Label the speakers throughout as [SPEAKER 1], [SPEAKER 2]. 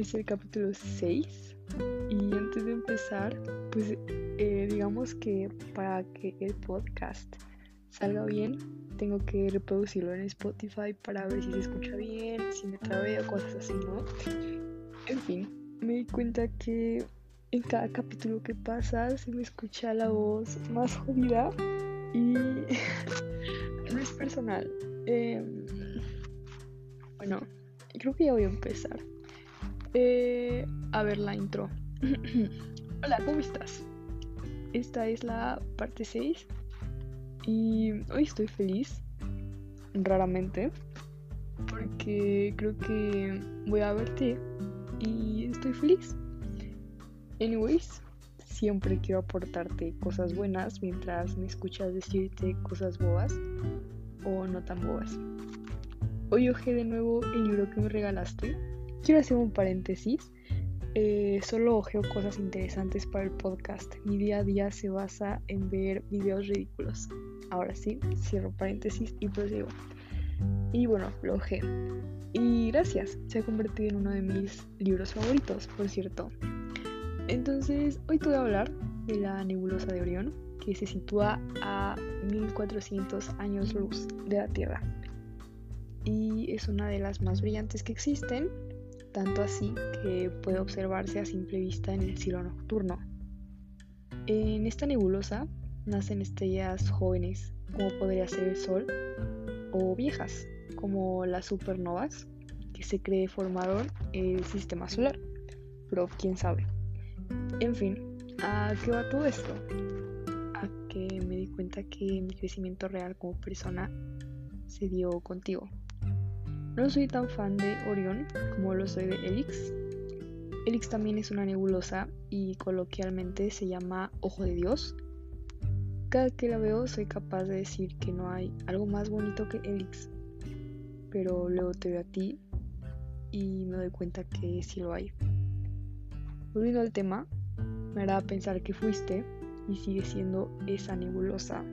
[SPEAKER 1] es el capítulo 6 y antes de empezar, pues eh, digamos que para que el podcast salga bien, tengo que reproducirlo en Spotify para ver si se escucha bien, si me trabé o cosas así, ¿no? En fin, me di cuenta que en cada capítulo que pasa se me escucha la voz más jodida y no es personal. Em, bueno, creo que ya voy a empezar. Eh, a ver la intro. Hola, ¿cómo estás? Esta es la parte 6 y hoy estoy feliz, raramente, porque creo que voy a verte y estoy feliz. Anyways, siempre quiero aportarte cosas buenas mientras me escuchas decirte cosas bobas o no tan bobas. Hoy ojé de nuevo el libro que me regalaste. Quiero hacer un paréntesis. Eh, solo ojeo cosas interesantes para el podcast. Mi día a día se basa en ver videos ridículos. Ahora sí, cierro paréntesis y prosigo. Y bueno, lo ojé. Y gracias, se ha convertido en uno de mis libros favoritos, por cierto. Entonces, hoy te voy a hablar de la nebulosa de Orión, que se sitúa a 1400 años luz de la Tierra. Y es una de las más brillantes que existen, tanto así que puede observarse a simple vista en el cielo nocturno. En esta nebulosa nacen estrellas jóvenes, como podría ser el Sol, o viejas, como las supernovas, que se cree formaron el sistema solar. Pero quién sabe. En fin, ¿a qué va todo esto? A que me di cuenta que mi crecimiento real como persona se dio contigo. No soy tan fan de Orión como lo soy de Elix. Elix también es una nebulosa y coloquialmente se llama Ojo de Dios. Cada que la veo soy capaz de decir que no hay algo más bonito que Elix. Pero luego te veo a ti y me doy cuenta que sí lo hay. Volviendo al tema, me hará pensar que fuiste y sigue siendo esa nebulosa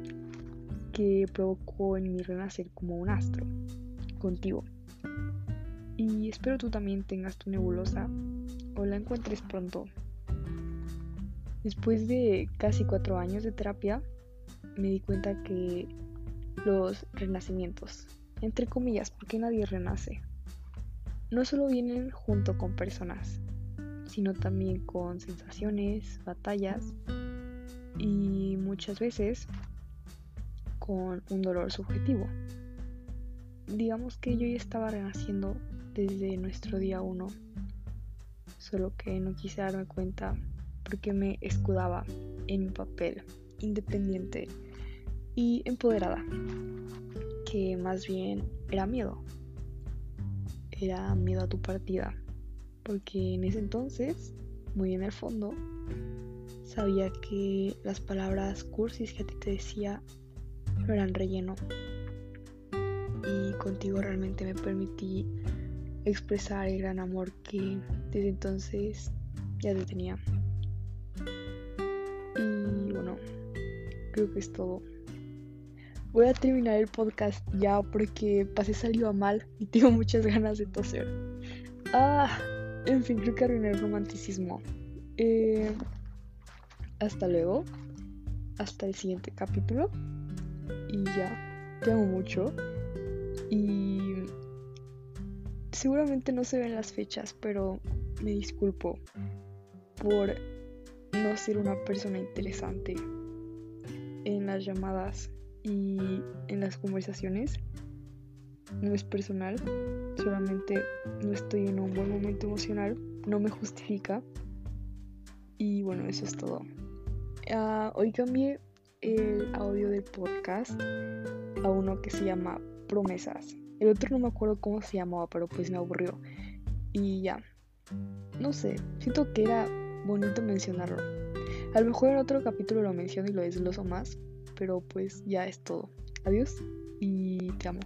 [SPEAKER 1] que provocó en mi renacer como un astro, contigo. Y espero tú también tengas tu nebulosa o la encuentres pronto. Después de casi cuatro años de terapia, me di cuenta que los renacimientos, entre comillas, porque nadie renace, no solo vienen junto con personas, sino también con sensaciones, batallas y muchas veces con un dolor subjetivo. Digamos que yo ya estaba renaciendo desde nuestro día uno, solo que no quise darme cuenta porque me escudaba en mi papel independiente y empoderada, que más bien era miedo, era miedo a tu partida porque en ese entonces, muy en el fondo, sabía que las palabras cursis que a ti te decía no eran relleno. Y contigo realmente me permití expresar el gran amor que desde entonces ya te tenía. Y bueno, creo que es todo. Voy a terminar el podcast ya porque pasé salió a mal y tengo muchas ganas de toser. Ah, en fin, creo que arruiné el romanticismo. Eh, hasta luego. Hasta el siguiente capítulo. Y ya. Te amo mucho. Y seguramente no se ven las fechas, pero me disculpo por no ser una persona interesante en las llamadas y en las conversaciones no es personal, solamente no estoy en un buen momento emocional, no me justifica. Y bueno, eso es todo. Ah, hoy cambié el audio del podcast a uno que se llama Promesas. El otro no me acuerdo cómo se llamaba, pero pues me aburrió. Y ya. No sé, siento que era bonito mencionarlo. A lo mejor en otro capítulo lo menciono y lo desgloso más, pero pues ya es todo. Adiós y te amo.